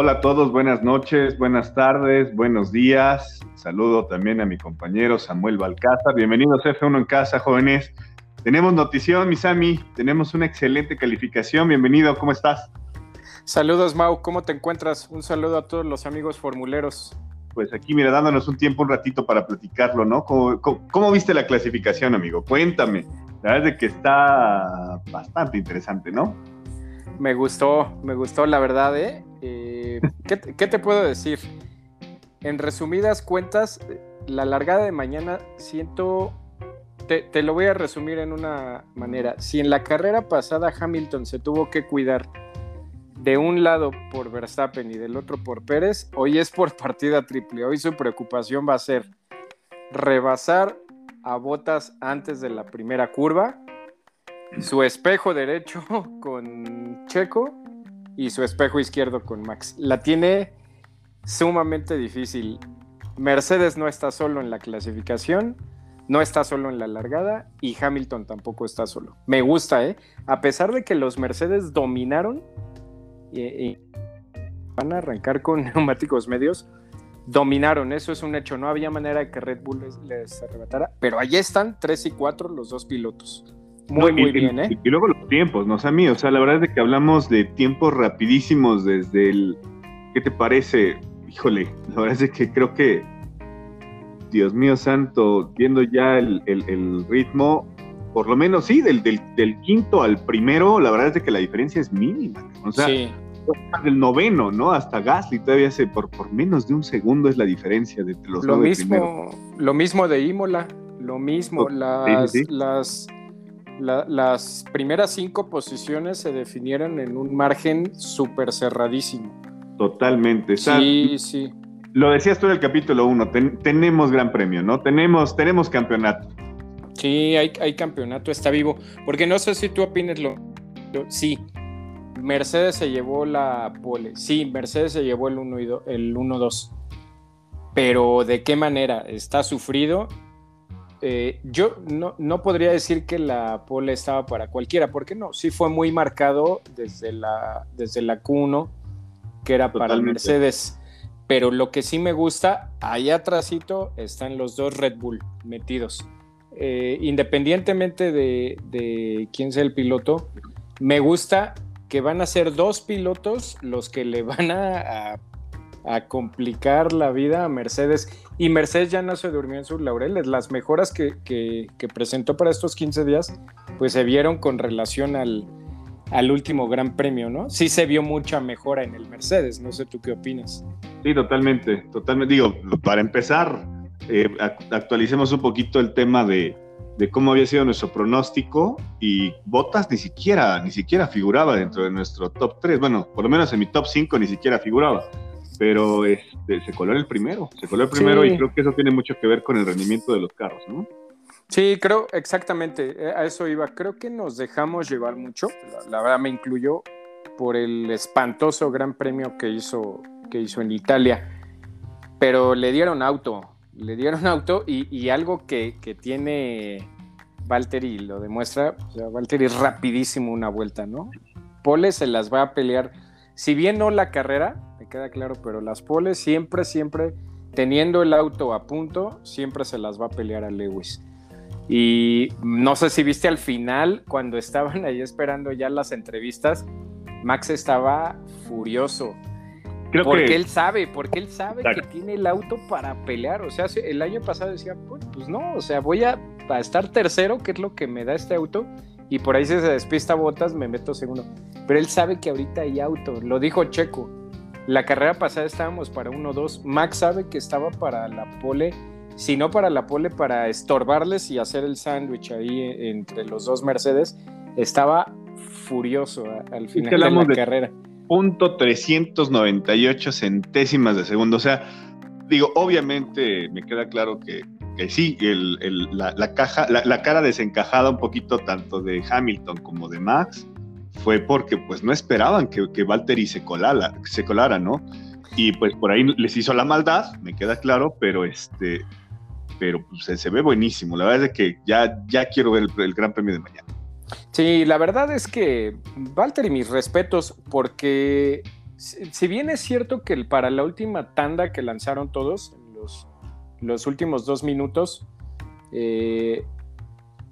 Hola a todos, buenas noches, buenas tardes, buenos días. Saludo también a mi compañero Samuel Balcázar. Bienvenidos a F1 en casa, jóvenes. Tenemos notición, Misami, tenemos una excelente calificación. Bienvenido, ¿cómo estás? Saludos, Mau, ¿cómo te encuentras? Un saludo a todos los amigos formuleros. Pues aquí, mira, dándonos un tiempo, un ratito para platicarlo, ¿no? ¿Cómo, viste la clasificación, amigo? Cuéntame. La verdad es que está bastante interesante, ¿no? Me gustó, me gustó, la verdad, ¿eh? eh qué te puedo decir? En resumidas cuentas, la largada de mañana siento te, lo voy a resumir en una manera. Si en la carrera pasada Hamilton se tuvo que cuidar de un lado por Verstappen y del otro por Pérez, hoy es por partida triple. Hoy su preocupación va a ser rebasar a Botas antes de la primera curva, su espejo derecho con Checo y su espejo izquierdo con Max. La tiene sumamente difícil. Mercedes no está solo en la clasificación no está solo en la largada y Hamilton tampoco está solo. Me gusta, ¿eh? A pesar de que los Mercedes dominaron y, van a arrancar con neumáticos medios, dominaron, eso es un hecho. No había manera de que Red Bull les, arrebatara, pero allí están, 3 y 4 los dos pilotos. Muy, muy bien, ¿eh? Y, luego los tiempos, ¿no? O mí, o sea, la verdad es que hablamos de tiempos rapidísimos desde el. ¿Qué te parece? Híjole, la verdad es que creo que Dios mío santo, viendo ya el, ritmo, por lo menos sí, del, del, quinto al primero, la verdad es que la diferencia es mínima. O sea, del noveno, ¿no? Hasta Gasly todavía se, por, por menos de un segundo es la diferencia de los lo mismo, Lo mismo de Imola, lo mismo, las, las, las primeras cinco posiciones se definieron en un margen súper cerradísimo. Totalmente. Sí, sí. Lo decías tú en el capítulo 1, tenemos gran premio, ¿no? Tenemos, tenemos campeonato. Sí, hay, hay, campeonato, está vivo. Porque no sé si tú opinas lo, Sí, Mercedes se llevó la pole. Sí, Mercedes se llevó el 1 el 1-2. Pero ¿de qué manera? Está sufrido. Eh, yo no, no, podría decir que la pole estaba para cualquiera, porque no, sí fue muy marcado desde la, desde la Q1, que era para Mercedes pero lo que sí me gusta, allá atrásito están los dos Red Bull metidos. Eh, independientemente de, quién sea el piloto, me gusta que van a ser dos pilotos los que le van a, complicar la vida a Mercedes. Y Mercedes ya no se durmió en sus laureles. Las mejoras que, que presentó para estos 15 días, pues se vieron con relación al, al último Gran Premio, ¿no? Sí se vio mucha mejora en el Mercedes, no sé tú qué opinas. Sí, totalmente, totalmente. Digo, para empezar, eh, actualicemos un poquito el tema de, cómo había sido nuestro pronóstico y Botas ni siquiera, ni siquiera figuraba dentro de nuestro top 3, bueno, por lo menos en mi top 5 ni siquiera figuraba, pero este, se coló el primero, se coló el primero y creo que eso tiene mucho que ver con el rendimiento de los carros, ¿no? Sí, creo exactamente, eh, a eso iba. Creo que nos dejamos llevar mucho, la, verdad me incluyó, por el espantoso gran premio que hizo, que hizo en Italia. Pero le dieron auto, le dieron auto y, algo que, tiene Valtteri lo demuestra, o sea, Valtteri es rapidísimo una vuelta, ¿no? Pole se las va a pelear, si bien no la carrera, me queda claro, pero las poles siempre, siempre, teniendo el auto a punto, siempre se las va a pelear a Lewis. Y no sé si viste al final, cuando estaban ahí esperando ya las entrevistas, Max estaba furioso. Creo porque él sabe, porque él sabe que tiene el auto para pelear. O sea, el año pasado decía, pues, pues no, o sea, voy a, a, estar tercero, que es lo que me da este auto, y por ahí si se despista botas, me meto segundo. Pero él sabe que ahorita hay auto, lo dijo Checo. La carrera pasada estábamos para 1-2. Max sabe que estaba para la pole sino para la pole, para estorbarles y hacer el sándwich ahí entre los dos Mercedes, estaba furioso al final de la carrera. Punto 398 centésimas de segundo. O sea, digo, obviamente me queda claro que, sí, la, caja, la, cara desencajada un poquito tanto de Hamilton como de Max fue porque pues no esperaban que, que Valtteri se colara, se colara, ¿no? Y pues por ahí les hizo la maldad, me queda claro, pero este, pero pues, se, ve buenísimo. La verdad es que ya, ya quiero ver el, Gran Premio de mañana. Sí, la verdad es que, Walter, y mis respetos, porque si, bien es cierto que para la última tanda que lanzaron todos, los, los últimos dos minutos, eh,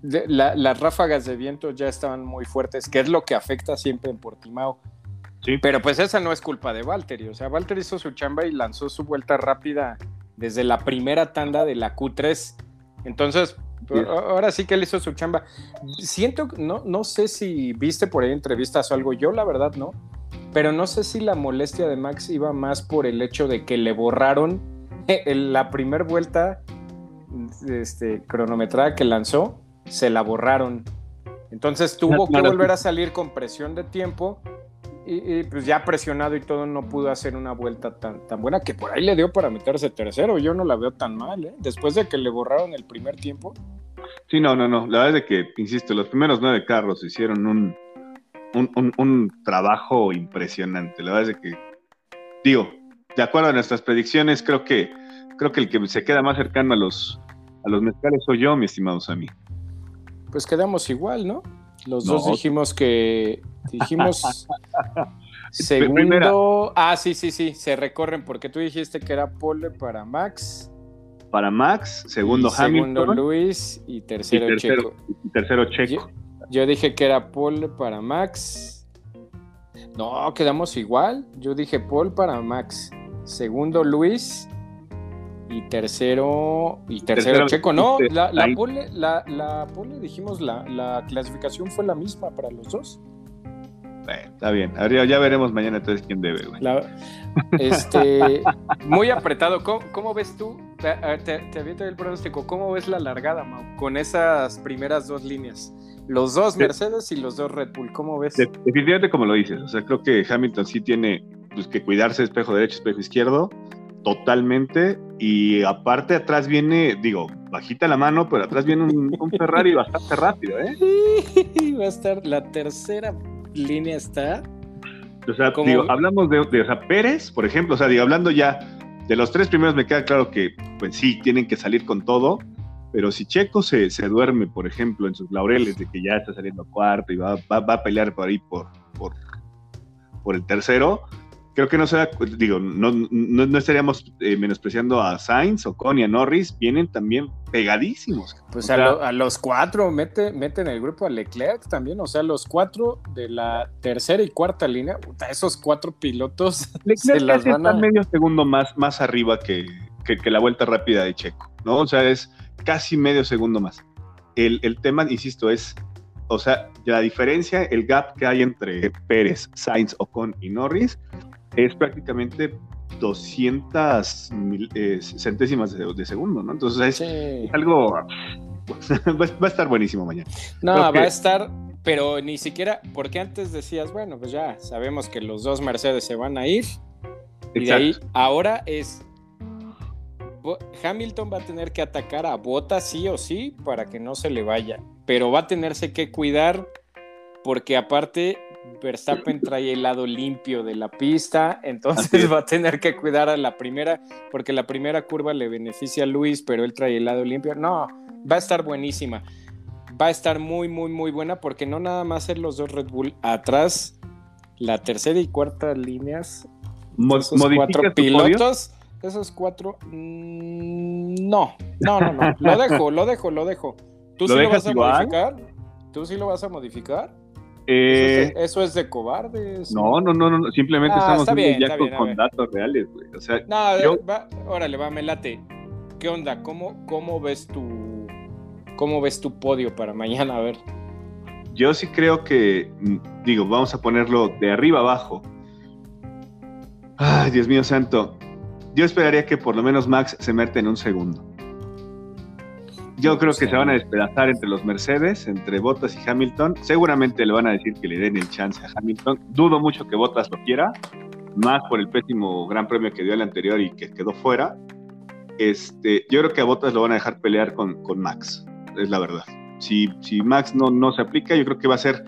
las ráfagas de viento ya estaban muy fuertes, que es lo que afecta siempre en Portimao. Sí. Pero pues esa no es culpa de Valtteri. O sea, Valtteri hizo su chamba y lanzó su vuelta rápida desde la primera tanda de la Q3. Entonces, ahora sí que él hizo su chamba. Siento, no, no sé si viste por ahí entrevistas o algo, yo la verdad no, pero no sé si la molestia de Max iba más por el hecho de que le borraron la primera vuelta este, cronometrada que lanzó, se la borraron. Entonces tuvo que volver a salir con presión de tiempo y, pues ya presionado y todo no pudo hacer una vuelta tan, tan buena que por ahí le dio para meterse tercero. Yo no la veo tan mal, ¿eh? Después de que le borraron el primer tiempo. Sí, no, no, no. La verdad es que, insisto, los primeros nueve carros hicieron un, un, trabajo impresionante. La verdad es que, digo, de acuerdo a nuestras predicciones, creo que, creo que el que se queda más cercano a los, a los mezcales soy yo, mi estimado Sammy. Pues quedamos igual, ¿no? Los dos dijimos que. Dijimos. segundo. Ah, sí, sí, sí. Se recorren porque tú dijiste que era pole para Max. Para Max, segundo Hamilton. Segundo Luis y tercero, Checo. Y tercero Checo. Yo, dije que era pole para Max. No, quedamos igual. Yo dije pole para Max. Segundo Luis y tercero, y tercero, Checo, no, la, la, pole, la, la, pole, dijimos, la, la, clasificación fue la misma para los dos. está bien, ya veremos mañana entonces quién debe, güey. este, muy apretado, ¿Cómo, ves tú? Te, te, el pronóstico, ¿cómo ves la largada, Mau? Con esas primeras dos líneas. Los dos Mercedes y los dos Red Bull, ¿cómo ves? Definitivamente como lo dices, o sea, creo que Hamilton sí tiene pues, que cuidarse espejo derecho, espejo izquierdo totalmente. Y aparte atrás viene, digo, bajita la mano, pero atrás viene un, Ferrari bastante rápido, ¿eh? Va a estar la tercera línea está. O sea, digo, hablamos de, de Pérez, por ejemplo, o sea, digo, hablando ya de los tres primeros me queda claro que, pues sí, tienen que salir con todo, pero si Checo se, se duerme, por ejemplo, en sus laureles de que ya está saliendo cuarto y va, va, va a pelear por ahí por, por, por el tercero, creo que no sea, digo, no, no, estaríamos eh, menospreciando a Sainz, o y a Norris, vienen también pegadísimos. Pues a, los cuatro, mete, mete en el grupo a Leclerc también, o sea, los cuatro de la tercera y cuarta línea, esos cuatro pilotos Leclerc se las van a... medio segundo más, más arriba que, que, la vuelta rápida de Checo, ¿no? O sea, es casi medio segundo más. El, el tema, insisto, es o sea, la diferencia, el gap que hay entre Pérez, Sainz, Ocon y Norris es prácticamente 200 eh, centésimas de, segundo, ¿no? Entonces es, algo... va, a estar buenísimo mañana. No, va a estar, pero ni siquiera, porque antes decías, bueno, pues ya sabemos que los dos Mercedes se van a ir. Y de ahí, ahora es Hamilton va a tener que atacar a Bota sí o sí para que no se le vaya, pero va a tenerse que cuidar porque aparte Verstappen trae el lado limpio de la pista, entonces va a tener que cuidar a la primera, porque la primera curva le beneficia a Luis, pero él trae el lado limpio. No, va a estar buenísima. Va a estar muy, muy, muy buena, porque no nada más ser los dos Red Bull atrás, la tercera y cuarta líneas, esos cuatro pilotos, esos cuatro, mm, no, no, no, no, lo dejo, lo dejo, lo dejo. ¿Tú sí lo vas a modificar? ¿Tú sí lo vas a modificar? Eh, eso, es, de cobardes. No, no, no, no, simplemente ah, estamos viendo ya con, datos reales, güey. O sea, no, va, órale, va, me late. ¿Qué onda? ¿Cómo, cómo ves tu cómo ves tu podio para mañana? A ver. Yo sí creo que, mm, digo, vamos a ponerlo de arriba abajo. Ay, Dios mío santo. Yo esperaría que por lo menos Max se mete en un segundo. Yo creo que se van a despedazar entre los Mercedes, entre Bottas y Hamilton. Seguramente le van a decir que le den el chance a Hamilton. Dudo mucho que Bottas lo quiera, más por el pésimo gran premio que dio el anterior y que quedó fuera. Este, yo creo que a Bottas lo van a dejar pelear con, con Max, es la verdad. Si, si Max no, no se aplica, yo creo que va a ser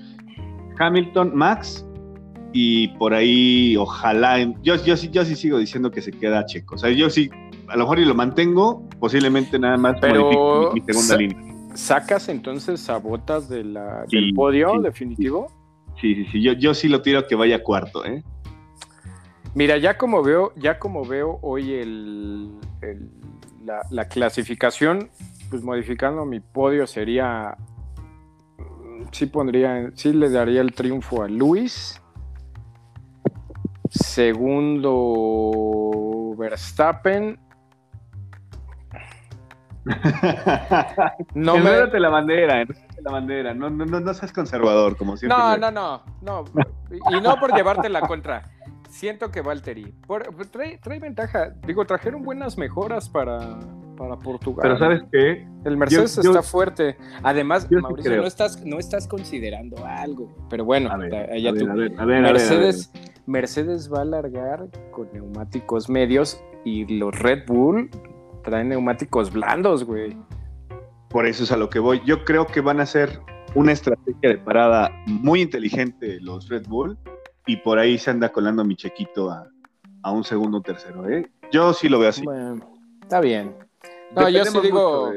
Hamilton, Max y por ahí ojalá, yo, yo, yo sí sigo diciendo que se queda Checo. O sea, yo sí a lo mejor y lo mantengo, posiblemente nada más Pero mi, segunda línea. ¿Sacas entonces a botas de la, del podio definitivo? Sí, sí, sí, yo, yo sí lo tiro que vaya cuarto, ¿eh? Mira, ya como veo, ya como veo hoy el, la, la, clasificación, pues modificando mi podio sería, sí pondría, sí le daría el triunfo a Luis. Segundo, Verstappen. no me... la bandera, la bandera. No, no, no, seas conservador, como siempre. No, no, no, no. Y no por llevarte la contra. Siento que Valtteri trae, trae, ventaja. Digo, trajeron buenas mejoras para, para Portugal. Pero ¿sabes qué? El Mercedes está fuerte. Además, Mauricio, no, estás, no estás considerando algo. Pero bueno, allá tú. Mercedes, Mercedes va a alargar con neumáticos medios y los Red Bull traen neumáticos blandos, güey. Por eso es a lo que voy. Yo creo que van a ser una estrategia de parada muy inteligente los Red Bull y por ahí se anda colando mi chequito a, un segundo o tercero. ¿eh? Yo sí lo veo así. Bueno, está bien. No, yo sí digo.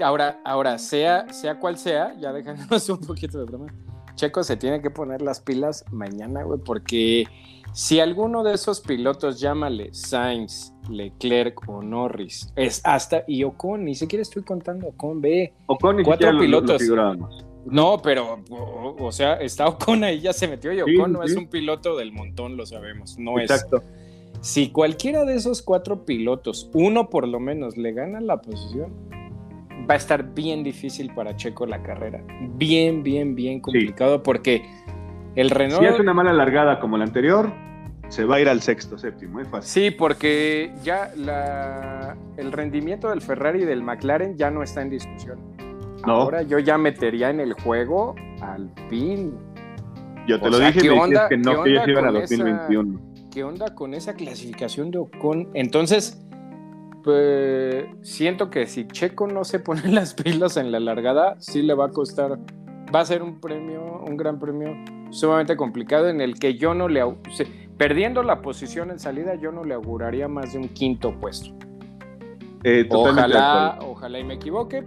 ahora, ahora sea, sea cual sea, ya déjanos un poquito de broma. Checo se tiene que poner las pilas mañana, güey, porque si alguno de esos pilotos, llámale Sainz, Leclerc o Norris, es hasta, y Ocon, ni siquiera estoy contando Ocon, ve, Ocon cuatro pilotos. no, pero, o, sea, está Ocon ahí, ya se metió y Ocon no es un piloto del montón, lo sabemos, no Exacto. Si cualquiera de esos cuatro pilotos, uno por lo menos, le gana la posición, va a estar bien difícil para Checo la carrera. Bien, bien, bien complicado porque el Renault... Si hace una mala largada como la anterior, se va a ir al sexto, séptimo, es fácil. Sí, porque ya la, el rendimiento del Ferrari y del McLaren ya no está en discusión. Ahora yo ya metería en el juego al PIN. Yo te lo dije y me que no, que ellos iban a 2021. ¿Qué onda con esa clasificación de Ocon? Entonces, pues siento que si Checo no se pone las pilas en la largada, sí le va a costar. Va a ser un premio, un gran premio sumamente complicado en el que yo no le. Perdiendo la posición en salida, yo no le auguraría más de un quinto puesto. Eh, ojalá, ojalá y me equivoque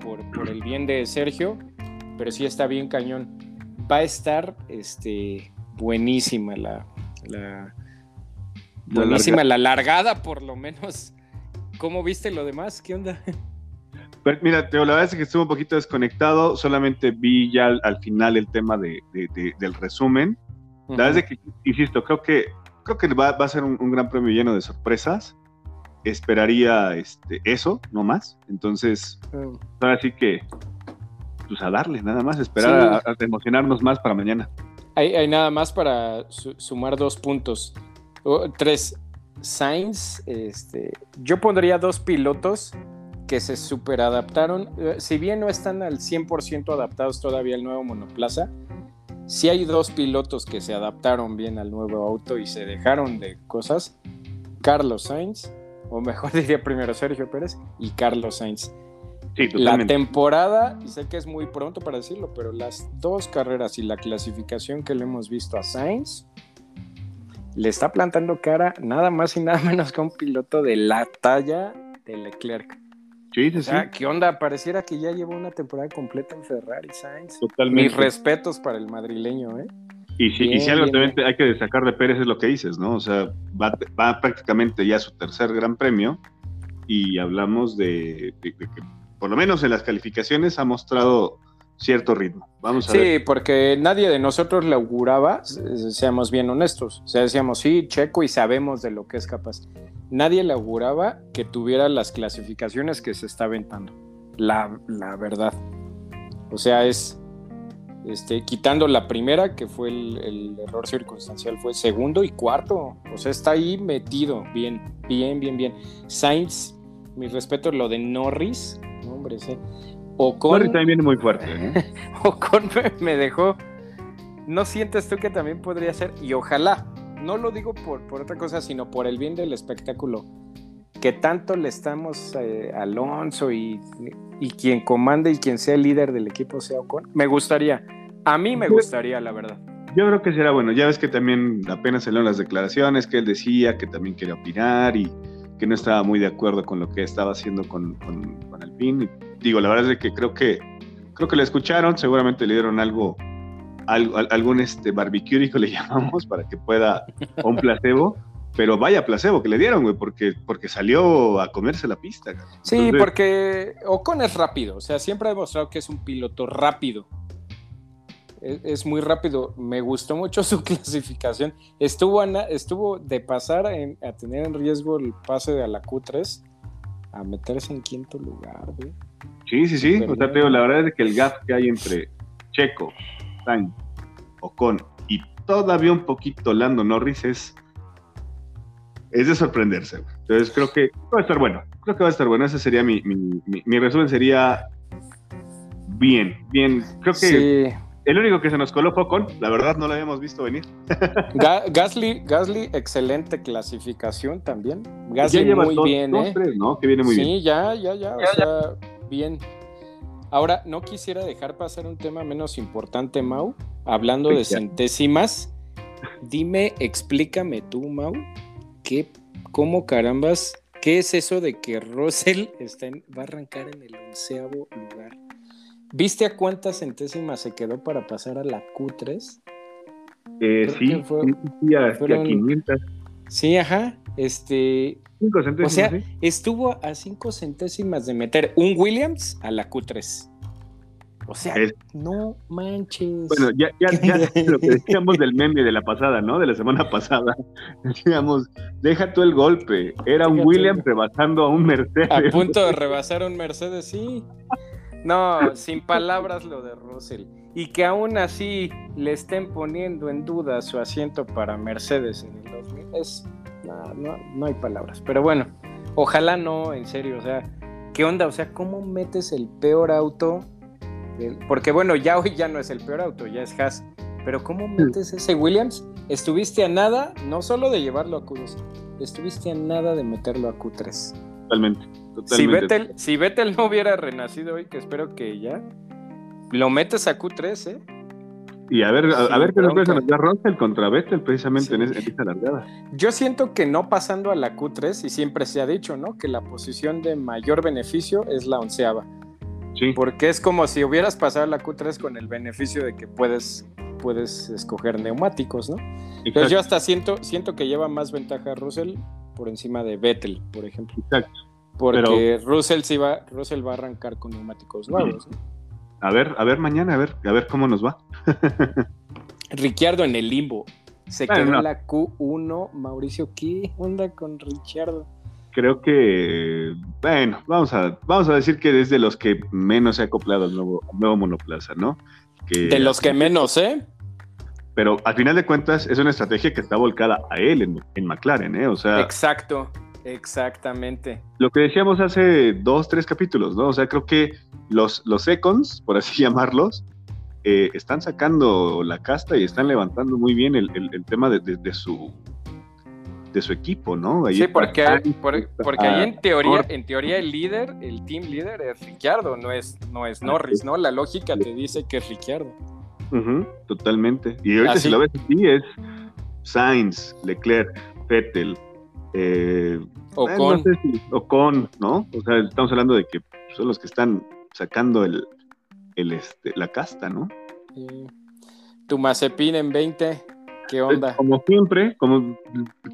por, el bien de Sergio, pero sí está bien cañón. Va a estar este, buenísima la, la buenísima la largada, por lo menos. ¿Cómo viste lo demás? ¿Qué onda? Mira, la verdad es que estuve un poquito desconectado, solamente vi ya al, final el tema de, del resumen. La verdad es que, insisto, creo que, creo que va, a ser un, gran premio lleno de sorpresas. Esperaría este, eso, no más. Entonces, mm. ahora sí que, pues a darle, nada más, esperar a, emocionarnos más para mañana. Hay, nada más para sumar dos puntos. tres, Sainz, este, yo pondría dos pilotos que se super adaptaron. Eh, si bien no están al 100% adaptados todavía al nuevo monoplaza, sí hay dos pilotos que se adaptaron bien al nuevo auto y se dejaron de cosas. Carlos Sainz, o mejor diría primero Sergio Pérez, y Carlos Sainz. Sí, la temporada, y sé que es muy pronto para decirlo, pero las dos carreras y la clasificación que le hemos visto a Sainz, le está plantando cara nada más y nada menos que un piloto de la talla de Leclerc. Sí, sí, ¿Qué onda? Pareciera que ya llevó una temporada completa en Ferrari Sainz. Totalmente. Mis respetos para el madrileño, ¿eh? Y si, y si algo hay que destacar de Pérez es lo que dices, ¿no? O sea, va, va prácticamente ya a su tercer gran premio y hablamos de, de, que por lo menos en las calificaciones ha mostrado cierto ritmo. Vamos a sí, porque nadie de nosotros le auguraba, seamos bien honestos. O sea, decíamos, sí, Checo y sabemos de lo que es capaz. Nadie le auguraba que tuviera las clasificaciones que se está aventando. La, la verdad. O sea, es. Este, quitando la primera, que fue el, error circunstancial, fue segundo y cuarto. O sea, está ahí metido. Bien, bien, bien, bien. Sainz, mi respeto, lo de Norris. Hombre, sí Ocon. también viene muy fuerte. ¿eh? Ocon me, dejó. ¿No sientes tú que también podría ser? Y ojalá, no lo digo por, por otra cosa, sino por el bien del espectáculo. Que tanto le estamos a eh, Alonso y, y quien comande y quien sea el líder del equipo sea Ocon. Me gustaría. A mí me gustaría, la verdad. Yo creo que será bueno. Ya ves que también apenas salieron las declaraciones que él decía que también quería opinar y que no estaba muy de acuerdo con lo que estaba haciendo con, con, con Alpine digo, la verdad es que creo que creo que le escucharon, seguramente le dieron algo algún este barbecue le llamamos para que pueda, o un placebo, pero vaya placebo que le dieron, güey, porque, porque salió a comerse la pista. Sí, porque Ocon es rápido, o sea, siempre ha demostrado que es un piloto rápido. Es, muy rápido. Me gustó mucho su clasificación. Estuvo, estuvo de pasar a tener en riesgo el pase de la Q3 a meterse en quinto lugar, güey. Sí, sí, sí. o sea, la verdad es que el gap que hay entre Checo, Sainz, Ocon y todavía un poquito Lando Norris es, es de sorprenderse. Entonces creo que va a estar bueno. Creo que va a estar bueno. Ese sería mi, mi, resumen. Sería bien, bien. Creo que el único que se nos coló fue Ocon. La verdad no lo habíamos visto venir. Gasly, Gasly, excelente clasificación también. Gasly muy bien, ¿eh? ¿no? Que viene muy bien. Sí, ya, ya, ya. O sea, bien. Ahora, no quisiera dejar pasar un tema menos importante, Mau. Hablando de centésimas, dime, explícame tú, Mau, ¿qué, cómo carambas, qué es eso de que Russell está va a arrancar en el onceavo lugar? ¿Viste a cuántas centésimas se quedó para pasar a la Q3? Eh, sí, sí, a, 500. Sí, ajá. Este. Cinco centésimas, o sea, estuvo a cinco centésimas de meter un Williams a la Q3. O sea, no manches. Bueno, ya, ya, ya lo que decíamos del meme de la pasada, ¿no? De la semana pasada. Decíamos, deja tú el golpe. Era un Williams rebasando a un Mercedes. A punto de rebasar a un Mercedes, sí. No, sin palabras lo de Russell. Y que aún así le estén poniendo en duda su asiento para Mercedes en el 2000. Es, no, no, no hay palabras. Pero bueno, ojalá no, en serio. O sea, ¿qué onda? O sea, ¿cómo metes el peor auto porque bueno, ya hoy ya no es el peor auto, ya es Haas. Pero ¿cómo metes ese Williams? Estuviste a nada, no solo de llevarlo a Q2, estuviste a nada de meterlo a Q3. Totalmente. Si, Vettel, si Vettel no hubiera renacido hoy, que espero que ya, lo metes a Q3, ¿eh? Y a ver, a, ver qué nos puede dar Russell contra Vettel precisamente en, esta largada. Yo siento que no pasando a la Q3, y siempre se ha dicho, ¿no? Que la posición de mayor beneficio es la onceava. Porque es como si hubieras pasado la Q3 con el beneficio de que puedes, puedes escoger neumáticos, ¿no? Entonces yo hasta siento, siento que lleva más ventaja Russell por encima de Vettel, por ejemplo. Exacto. Porque Russell, sí va, Russell va a arrancar con neumáticos nuevos. A ver, a ver mañana, a ver, a ver cómo nos va. Ricciardo en el limbo. Se quedó en la Q1. Mauricio, ¿qué onda con Ricciardo? creo que, bueno, vamos a, vamos a decir que es de los que menos se ha acoplado al nuevo, nuevo monoplaza, ¿no? de los que menos, ¿eh? Pero al final de cuentas es una estrategia que está volcada a él en, McLaren, ¿eh? O sea. Exacto, exactamente. Lo que decíamos hace dos, tres capítulos, ¿no? O sea, creo que los, los seconds, por así llamarlos, eh, están sacando la casta y están levantando muy bien el, tema de su de su equipo, ¿no? sí, porque, porque ahí en teoría, en teoría el líder, el team líder es Ricciardo, no es, no es Norris, ¿no? La lógica te dice que es Ricciardo. totalmente. Y ahorita si lo ves así es Sainz, Leclerc, Vettel, eh, Ocon. Eh, Ocon, ¿no? O sea, estamos hablando de que son los que están sacando el, el este, la casta, ¿no? Tu Mazepin en 20. ¿Qué onda? Como siempre, como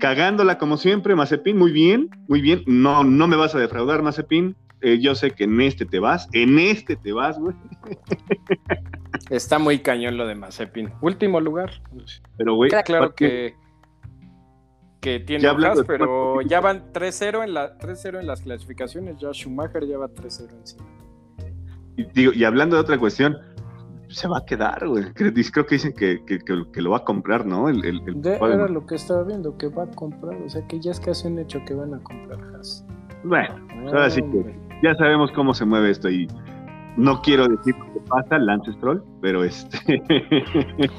cagándola como siempre, Mazepin, muy bien, muy bien. No, no me vas a defraudar, Mazepin. Eh, yo sé que en este te vas, en este te vas, güey. Está muy cañón lo de Mazepin. Último lugar. Pero, güey. claro que, que tiene hojas, pero ya van 3-0 en, la, en las clasificaciones. Ya Schumacher ya va 3-0 encima. Y, digo, y hablando de otra cuestión, se va a quedar, güey. Creo, que dicen que, lo va a comprar, ¿no? El, era lo que estaba viendo, que va a comprar. O sea, que ya es casi un hecho que van a comprar Haas. Bueno, pues ahora sí que ya sabemos cómo se mueve esto y no quiero decir qué pasa Lance Stroll, pero este.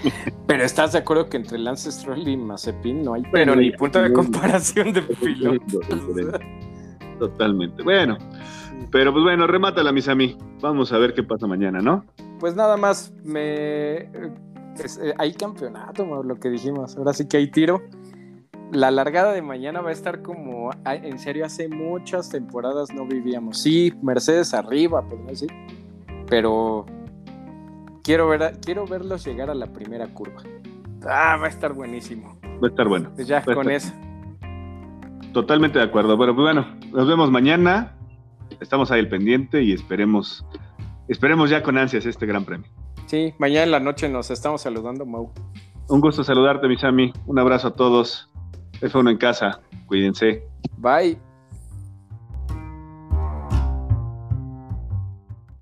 pero estás de acuerdo que entre Lance Stroll y Mazepin no hay pero ni punto de comparación de pilotos. Totalmente. Bueno, pero pues bueno, remátala, mis amigos. Vamos a ver qué pasa mañana, ¿no? Pues nada más, me eh, hay campeonato, lo que dijimos. Ahora sí que hay tiro. La largada de mañana va a estar como, en serio, hace muchas temporadas no vivíamos. Sí, Mercedes arriba, podemos decir. Pero quiero, ver quiero verlos llegar a la primera curva. Ah, va a estar buenísimo. Va a estar bueno. Pues ya con eso. Totalmente de acuerdo. Pero pues bueno, nos vemos mañana. Estamos ahí al pendiente y esperemos, esperemos ya con ansias este gran premio. Sí, mañana en la noche nos estamos saludando, Mau. Un gusto saludarte, Misami. Un abrazo a todos. F1 en casa. Cuídense. Bye.